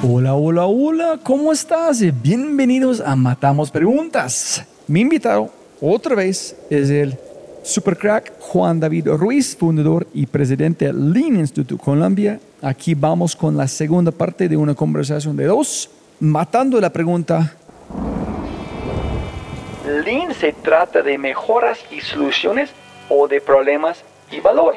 Hola, hola, hola, ¿cómo estás? Bienvenidos a Matamos Preguntas. Mi invitado, otra vez, es el supercrack Juan David Ruiz, fundador y presidente del Lean Institute Colombia. Aquí vamos con la segunda parte de una conversación de dos, matando la pregunta. ¿Lean se trata de mejoras y soluciones o de problemas y valor?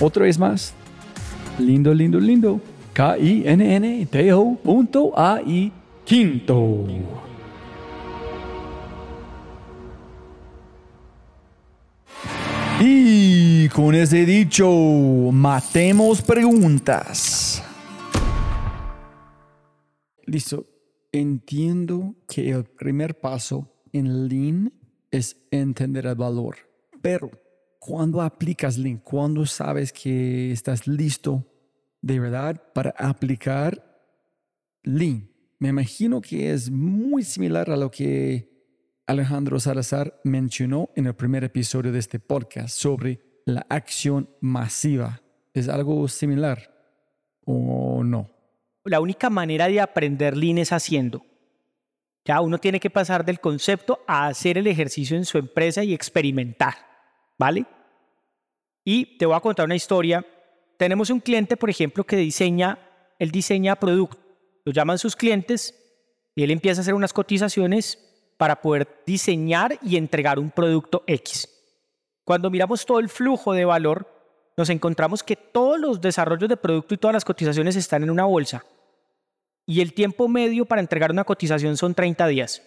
Otra vez más. Lindo, lindo, lindo. K-I-N-N-T-O punto A-I quinto. Y con ese dicho, matemos preguntas. Listo. Entiendo que el primer paso en Lean es entender el valor, pero ¿Cuándo aplicas Lean? ¿Cuándo sabes que estás listo de verdad para aplicar Lean? Me imagino que es muy similar a lo que Alejandro Salazar mencionó en el primer episodio de este podcast sobre la acción masiva. ¿Es algo similar o no? La única manera de aprender Lean es haciendo. Ya uno tiene que pasar del concepto a hacer el ejercicio en su empresa y experimentar. ¿Vale? Y te voy a contar una historia. Tenemos un cliente, por ejemplo, que diseña, él diseña producto. Lo llaman sus clientes y él empieza a hacer unas cotizaciones para poder diseñar y entregar un producto X. Cuando miramos todo el flujo de valor, nos encontramos que todos los desarrollos de producto y todas las cotizaciones están en una bolsa. Y el tiempo medio para entregar una cotización son 30 días.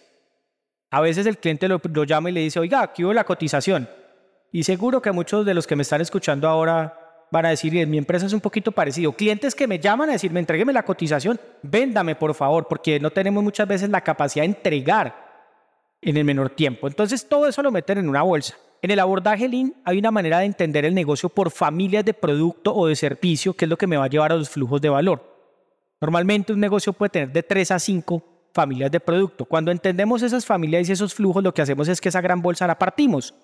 A veces el cliente lo, llama y le dice, oiga, aquí hubo la cotización. Y seguro que muchos de los que me están escuchando ahora van a decir, mi empresa es un poquito parecido. Clientes que me llaman a decirme, entrégueme la cotización, véndame por favor, porque no tenemos muchas veces la capacidad de entregar en el menor tiempo. Entonces todo eso lo meten en una bolsa. En el abordaje Lean hay una manera de entender el negocio por familias de producto o de servicio, que es lo que me va a llevar a los flujos de valor. Normalmente un negocio puede tener de 3 a 5 familias de producto. Cuando entendemos esas familias y esos flujos, lo que hacemos es que esa gran bolsa la partimos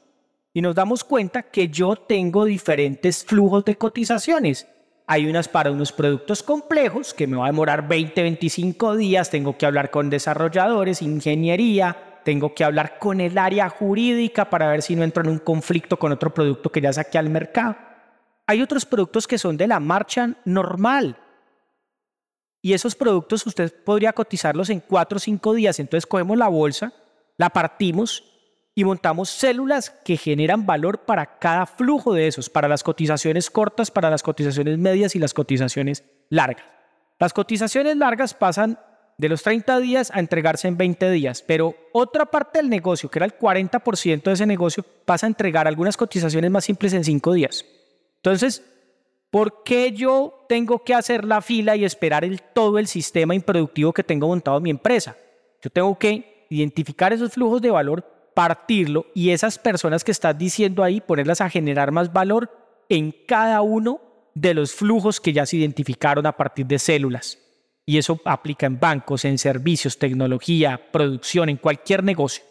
y nos damos cuenta que yo tengo diferentes flujos de cotizaciones. Hay unas para unos productos complejos que me va a demorar 20, 25 días, tengo que hablar con desarrolladores, ingeniería, tengo que hablar con el área jurídica para ver si no entro en un conflicto con otro producto que ya saqué al mercado. Hay otros productos que son de la marcha normal. Y esos productos usted podría cotizarlos en 4 o 5 días. Entonces cogemos la bolsa, la partimos y montamos células que generan valor para cada flujo de esos, para las cotizaciones cortas, para las cotizaciones medias y las cotizaciones largas. Las cotizaciones largas pasan de los 30 días a entregarse en 20 días, pero otra parte del negocio, que era el 40% de ese negocio, pasa a entregar algunas cotizaciones más simples en 5 días. Entonces, ¿por qué yo tengo que hacer la fila y esperar el, todo el sistema improductivo que tengo montado en mi empresa? Yo tengo que identificar esos flujos de valor partirlo y esas personas que estás diciendo ahí, ponerlas a generar más valor en cada uno de los flujos que ya se identificaron a partir de células. Y eso aplica en bancos, en servicios, tecnología, producción, en cualquier negocio.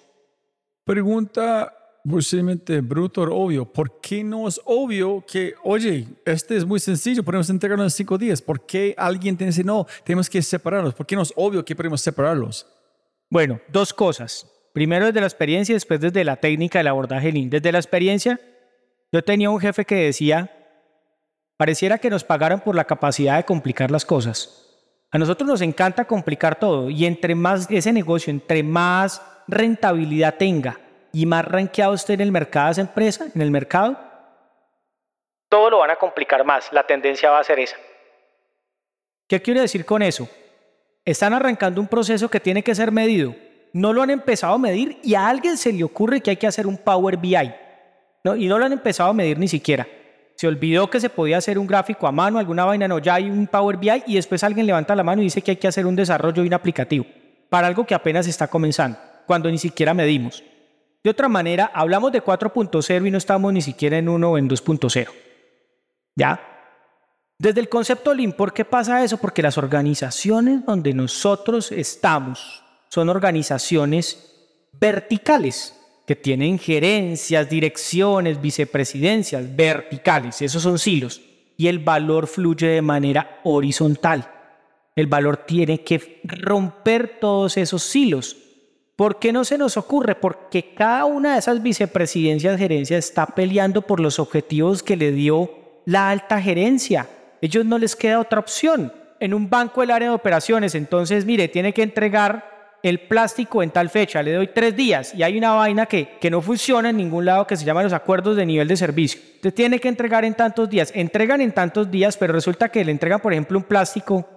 Pregunta posiblemente bruto o obvio. ¿Por qué no es obvio que, oye, este es muy sencillo, podemos entregarlo en cinco días? ¿Por qué alguien que decir, no, tenemos que separarlos? ¿Por qué no es obvio que podemos separarlos? Bueno, dos cosas. Primero desde la experiencia y después desde la técnica del abordaje Lean. Desde la experiencia, yo tenía un jefe que decía, pareciera que nos pagaran por la capacidad de complicar las cosas. A nosotros nos encanta complicar todo y entre más ese negocio, entre más rentabilidad tenga y más rankeado esté en el mercado esa empresa, en el mercado, todo lo van a complicar más. La tendencia va a ser esa. ¿Qué quiero decir con eso? Están arrancando un proceso que tiene que ser medido no lo han empezado a medir y a alguien se le ocurre que hay que hacer un Power BI. ¿no? Y no lo han empezado a medir ni siquiera. Se olvidó que se podía hacer un gráfico a mano, alguna vaina, no, ya hay un Power BI y después alguien levanta la mano y dice que hay que hacer un desarrollo de un aplicativo para algo que apenas está comenzando, cuando ni siquiera medimos. De otra manera, hablamos de 4.0 y no estamos ni siquiera en 1 o en 2.0. ¿Ya? Desde el concepto Lean, ¿por qué pasa eso? Porque las organizaciones donde nosotros estamos, son organizaciones verticales que tienen gerencias, direcciones, vicepresidencias verticales, esos son silos, y el valor fluye de manera horizontal. El valor tiene que romper todos esos silos. ¿Por qué no se nos ocurre? Porque cada una de esas vicepresidencias, gerencias está peleando por los objetivos que le dio la alta gerencia. Ellos no les queda otra opción. En un banco del área de operaciones, entonces, mire, tiene que entregar el plástico en tal fecha, le doy tres días y hay una vaina que, que no funciona en ningún lado que se llama los acuerdos de nivel de servicio. Usted tiene que entregar en tantos días. Entregan en tantos días, pero resulta que le entregan, por ejemplo, un plástico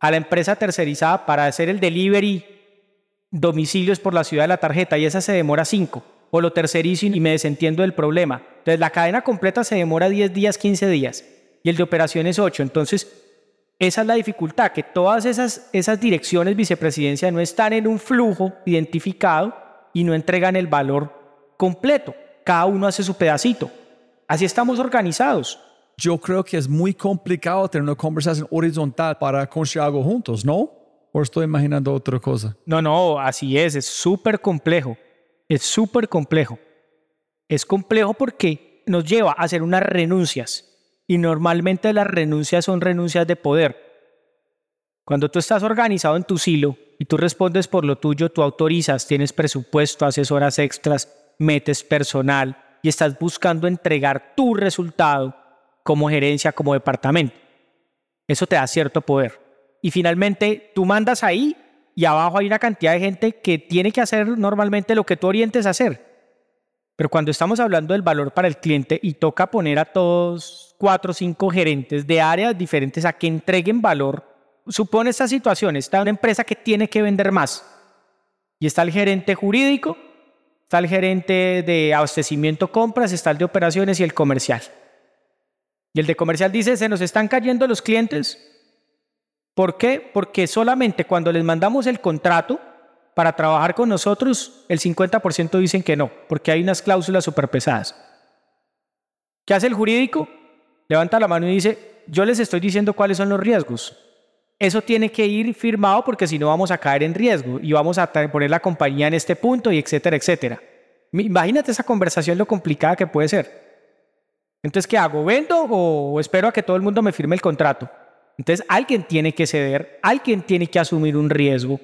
a la empresa tercerizada para hacer el delivery domicilios por la ciudad de la tarjeta y esa se demora cinco. O lo tercerizo y me desentiendo del problema. Entonces la cadena completa se demora 10 días, 15 días y el de operaciones 8. Entonces esa es la dificultad, que todas esas, esas direcciones vicepresidencia no están en un flujo identificado y no entregan el valor completo. Cada uno hace su pedacito. Así estamos organizados. Yo creo que es muy complicado tener una conversación horizontal para construir algo juntos, ¿no? ¿O estoy imaginando otra cosa? No, no, así es, es súper complejo. Es súper complejo. Es complejo porque nos lleva a hacer unas renuncias y normalmente las renuncias son renuncias de poder. Cuando tú estás organizado en tu silo y tú respondes por lo tuyo, tú autorizas, tienes presupuesto, haces horas extras, metes personal y estás buscando entregar tu resultado como gerencia, como departamento. Eso te da cierto poder. Y finalmente tú mandas ahí y abajo hay una cantidad de gente que tiene que hacer normalmente lo que tú orientes a hacer. Pero cuando estamos hablando del valor para el cliente y toca poner a todos cuatro o cinco gerentes de áreas diferentes a que entreguen valor, supone esta situación, está una empresa que tiene que vender más. Y está el gerente jurídico, está el gerente de abastecimiento compras, está el de operaciones y el comercial. Y el de comercial dice, se nos están cayendo los clientes. ¿Por qué? Porque solamente cuando les mandamos el contrato, para trabajar con nosotros, el 50% dicen que no, porque hay unas cláusulas súper pesadas. ¿Qué hace el jurídico? Levanta la mano y dice, yo les estoy diciendo cuáles son los riesgos. Eso tiene que ir firmado porque si no vamos a caer en riesgo y vamos a poner la compañía en este punto y etcétera, etcétera. Imagínate esa conversación lo complicada que puede ser. Entonces, ¿qué hago? ¿Vendo o espero a que todo el mundo me firme el contrato? Entonces, alguien tiene que ceder, alguien tiene que asumir un riesgo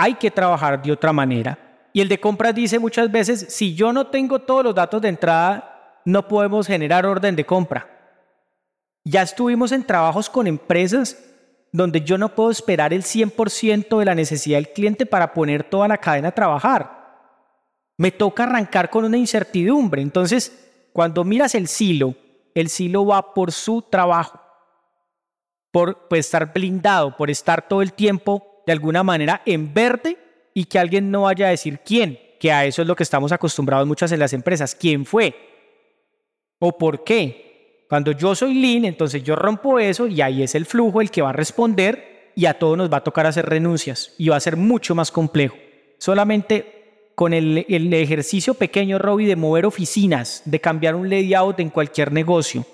hay que trabajar de otra manera. Y el de compras dice muchas veces, si yo no tengo todos los datos de entrada, no podemos generar orden de compra. Ya estuvimos en trabajos con empresas donde yo no puedo esperar el 100% de la necesidad del cliente para poner toda la cadena a trabajar. me toca arrancar con una incertidumbre. Entonces, cuando miras el silo, el silo va por su trabajo, por pues, estar blindado, por estar todo el tiempo de alguna manera en verde y que alguien no vaya a decir quién, que a eso es lo que estamos acostumbrados muchas en las empresas, quién fue o por qué. Cuando yo soy lean, entonces yo rompo eso y ahí es el flujo el que va a responder y a todos nos va a tocar hacer renuncias y va a ser mucho más complejo. Solamente con el, ejercicio pequeño, Robbie, de mover oficinas, de cambiar un layout en cualquier negocio,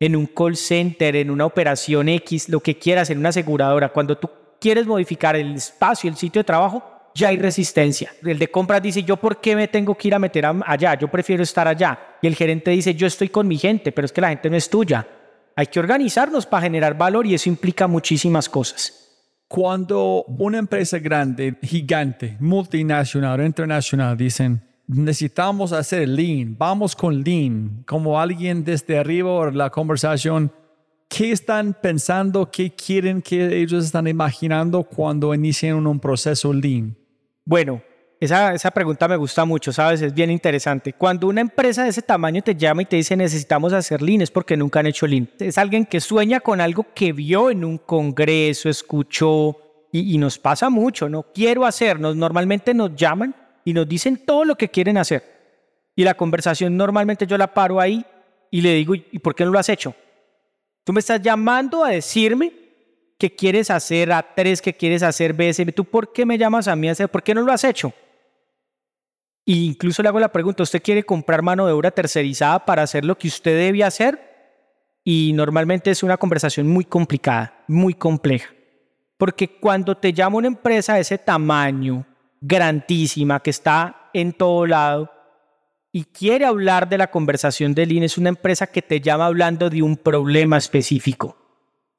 en un call center, en una operación X, lo que quieras, en una aseguradora, cuando tú quieres modificar el espacio, el sitio de trabajo, ya hay resistencia. El de compras dice, yo por qué me tengo que ir a meter allá, yo prefiero estar allá. Y el gerente dice, yo estoy con mi gente, pero es que la gente no es tuya. Hay que organizarnos para generar valor y eso implica muchísimas cosas. Cuando una empresa grande, gigante, multinacional internacional dicen, necesitamos hacer lean, vamos con lean, como alguien desde arriba o la conversación, ¿qué están pensando, qué quieren que ellos están imaginando cuando inician un proceso lean? Bueno, esa, esa, pregunta me gusta mucho, ¿sabes? Es bien interesante. Cuando una empresa de ese tamaño te llama y te dice necesitamos hacer Lean, es porque nunca han hecho Lean. Es alguien que sueña con algo que vio en un congreso, escuchó, y, y nos pasa mucho, ¿no? Quiero hacernos, normalmente nos llaman y nos dicen todo lo que quieren hacer. Y la conversación normalmente yo la paro ahí y le digo, ¿y por qué no lo has hecho? Tú me estás llamando a decirme que quieres hacer A3, que quieres hacer BSM. ¿Tú por qué me llamas a mí a hacer? ¿Por qué no lo has hecho? Y incluso le hago la pregunta, ¿usted quiere comprar mano de obra tercerizada para hacer lo que usted debe hacer? Y normalmente es una conversación muy complicada, muy compleja. Porque cuando te llama una empresa de ese tamaño, grandísima, que está en todo lado, y quiere hablar de la conversación de Lean, es una empresa que te llama hablando de un problema específico.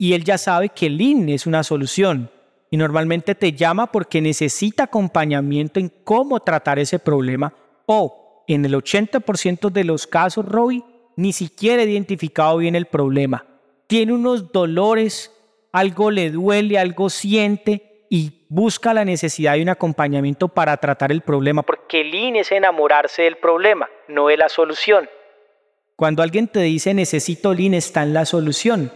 Y él ya sabe que Lean es una solución y normalmente te llama porque necesita acompañamiento en cómo tratar ese problema o en el 80% de los casos, Robbie, ni siquiera ha identificado bien el problema. Tiene unos dolores, algo le duele, algo siente y busca la necesidad de un acompañamiento para tratar el problema, porque el IN es enamorarse del problema, no de la solución. Cuando alguien te dice necesito Lean, está en la solución.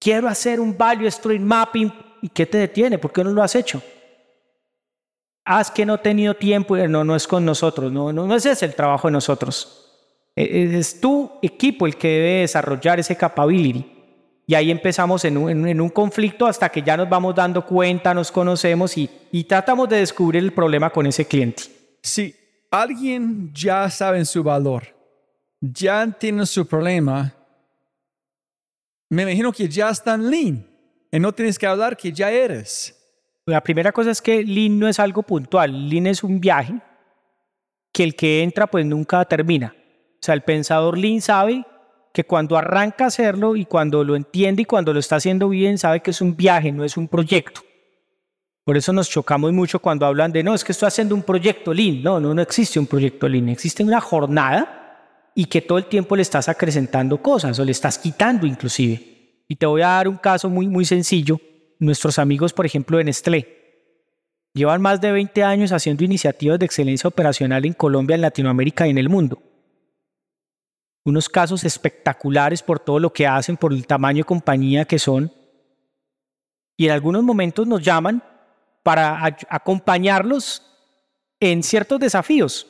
Quiero hacer un value stream mapping ¿Y qué te detiene? ¿Por qué no lo has hecho? Haz que no he tenido tiempo. No, no es con nosotros. No, no, no ese es el trabajo de nosotros. E, e, es tu equipo el que debe desarrollar ese capability. Y ahí empezamos en un, en un, conflicto hasta que ya nos vamos dando cuenta, nos conocemos y, y tratamos de descubrir el problema con ese cliente. Si alguien ya sabe su valor, ya tiene su problema, me imagino que ya están lean y no tienes que hablar que ya eres. La primera cosa es que Lean no es algo puntual, Lean es un viaje que el que entra pues nunca termina. O sea, el pensador Lean sabe que cuando arranca a hacerlo y cuando lo entiende y cuando lo está haciendo bien, sabe que es un viaje, no es un proyecto. Por eso nos chocamos mucho cuando hablan de, no, es que estoy haciendo un proyecto Lean. No, no, no existe un proyecto Lean, existe una jornada y que todo el tiempo le estás acrecentando cosas o le estás quitando inclusive. Y te voy a dar un caso muy, muy sencillo. Nuestros amigos, por ejemplo, de Nestlé, llevan más de 20 años haciendo iniciativas de excelencia operacional en Colombia, en Latinoamérica y en el mundo. Unos casos espectaculares por todo lo que hacen, por el tamaño de compañía que son. Y en algunos momentos nos llaman para acompañarlos en ciertos desafíos.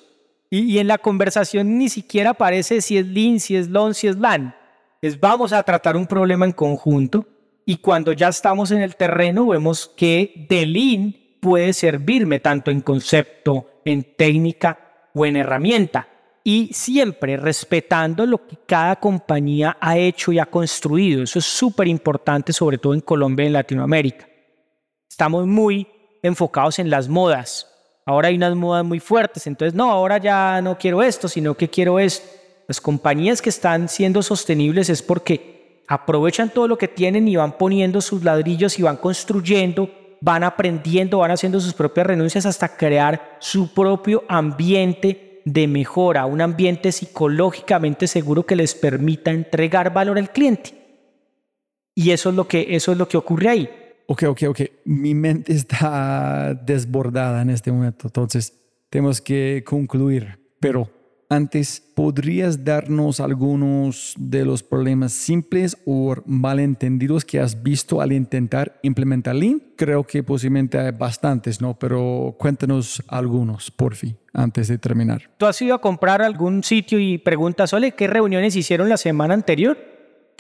Y, en la conversación ni siquiera aparece si es Lean, si es LON, si es LAN es vamos a tratar un problema en conjunto y cuando ya estamos en el terreno vemos que The Lean puede servirme tanto en concepto, en técnica o en herramienta y siempre respetando lo que cada compañía ha hecho y ha construido. Eso es súper importante, sobre todo en Colombia y en Latinoamérica. Estamos muy enfocados en las modas. Ahora hay unas modas muy fuertes, entonces no, ahora ya no quiero esto, sino que quiero esto. Las compañías que están siendo sostenibles es porque aprovechan todo lo que tienen y van poniendo sus ladrillos y van construyendo, van aprendiendo, van haciendo sus propias renuncias hasta crear su propio ambiente de mejora, un ambiente psicológicamente seguro que les permita entregar valor al cliente. Y eso es lo que, eso es lo que ocurre ahí. Ok, ok, ok. Mi mente está desbordada en este momento. Entonces, tenemos que concluir. Pero antes, ¿podrías darnos algunos de los problemas simples o malentendidos que has visto al intentar implementar Lean? Creo que posiblemente hay bastantes, ¿no? Pero cuéntanos algunos, por fin, antes de terminar. ¿Tú has ido a comprar algún sitio y preguntas, ole, ¿qué reuniones hicieron la semana anterior?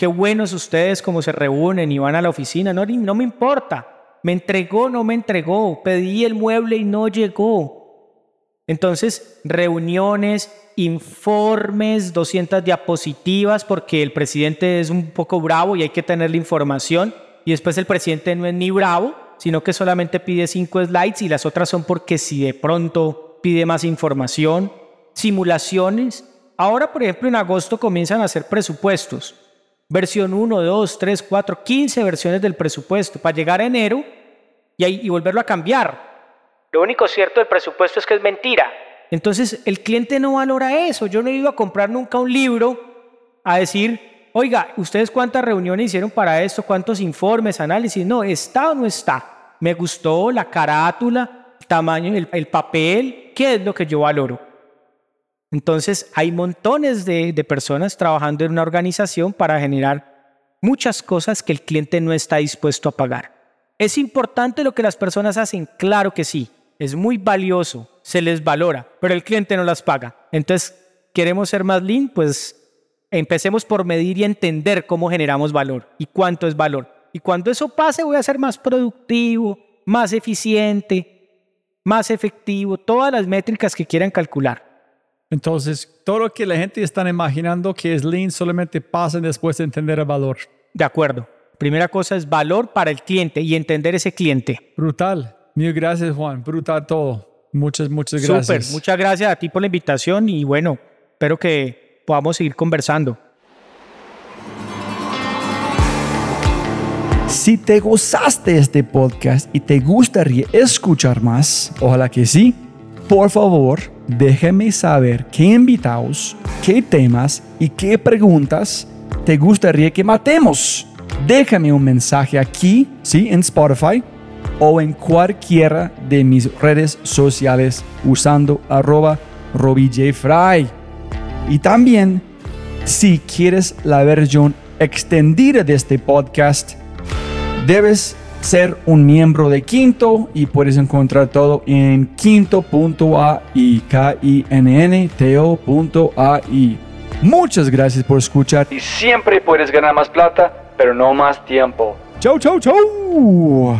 Qué buenos ustedes cómo se reúnen y van a la oficina. No, no me importa. Me entregó, no me entregó. Pedí el mueble y no llegó. Entonces, reuniones, informes, 200 diapositivas, porque el presidente es un poco bravo y hay que tener la información. Y después el presidente no es ni bravo, sino que solamente pide cinco slides y las otras son porque si de pronto pide más información. Simulaciones. Ahora, por ejemplo, en agosto comienzan a hacer presupuestos. Versión 1, 2, 3, 4, 15 versiones del presupuesto para llegar a enero y, y volverlo a cambiar lo único cierto del presupuesto es que es mentira. Entonces el cliente no valora eso. Yo no he ido a comprar nunca un libro a decir, oiga, ¿ustedes cuántas reuniones hicieron para esto? ¿Cuántos informes, análisis? No, ¿está o no está? Me gustó la carátula, el tamaño, el, el papel. ¿Qué es lo que yo valoro? Entonces hay montones de, personas trabajando en una organización para generar muchas cosas que el cliente no está dispuesto a pagar. ¿Es importante lo que las personas hacen? Claro que sí es muy valioso, se les valora, pero el cliente no las paga. Entonces, queremos ser más lean, pues empecemos por medir y entender cómo generamos valor y cuánto es valor. Y cuando eso pase, voy a ser más productivo, más eficiente, más efectivo, todas las métricas que quieran calcular. Entonces, todo lo que la gente está imaginando que es lean solamente pasa después de entender el valor. De acuerdo. Primera cosa es valor para el cliente y entender ese cliente. Brutal. Mil gracias, Juan. Brutal todo. Muchas, muchas gracias. Súper. Muchas gracias a ti por la invitación y bueno, espero que podamos seguir conversando. Si te gozaste de este podcast y te gustaría escuchar más, ojalá que sí, por favor, déjame saber qué invitados, qué temas y qué preguntas te gustaría que matemos. Déjame un mensaje aquí, sí, en Spotify o en cualquiera de mis redes sociales usando arroba robijfry. Y también, si quieres la versión extendida de este podcast, debes ser un miembro de Quinto y puedes encontrar todo en quinto.ai, k i n n t -O Muchas gracias por escuchar y siempre puedes ganar más plata, pero no más tiempo. Chau, chau, chau.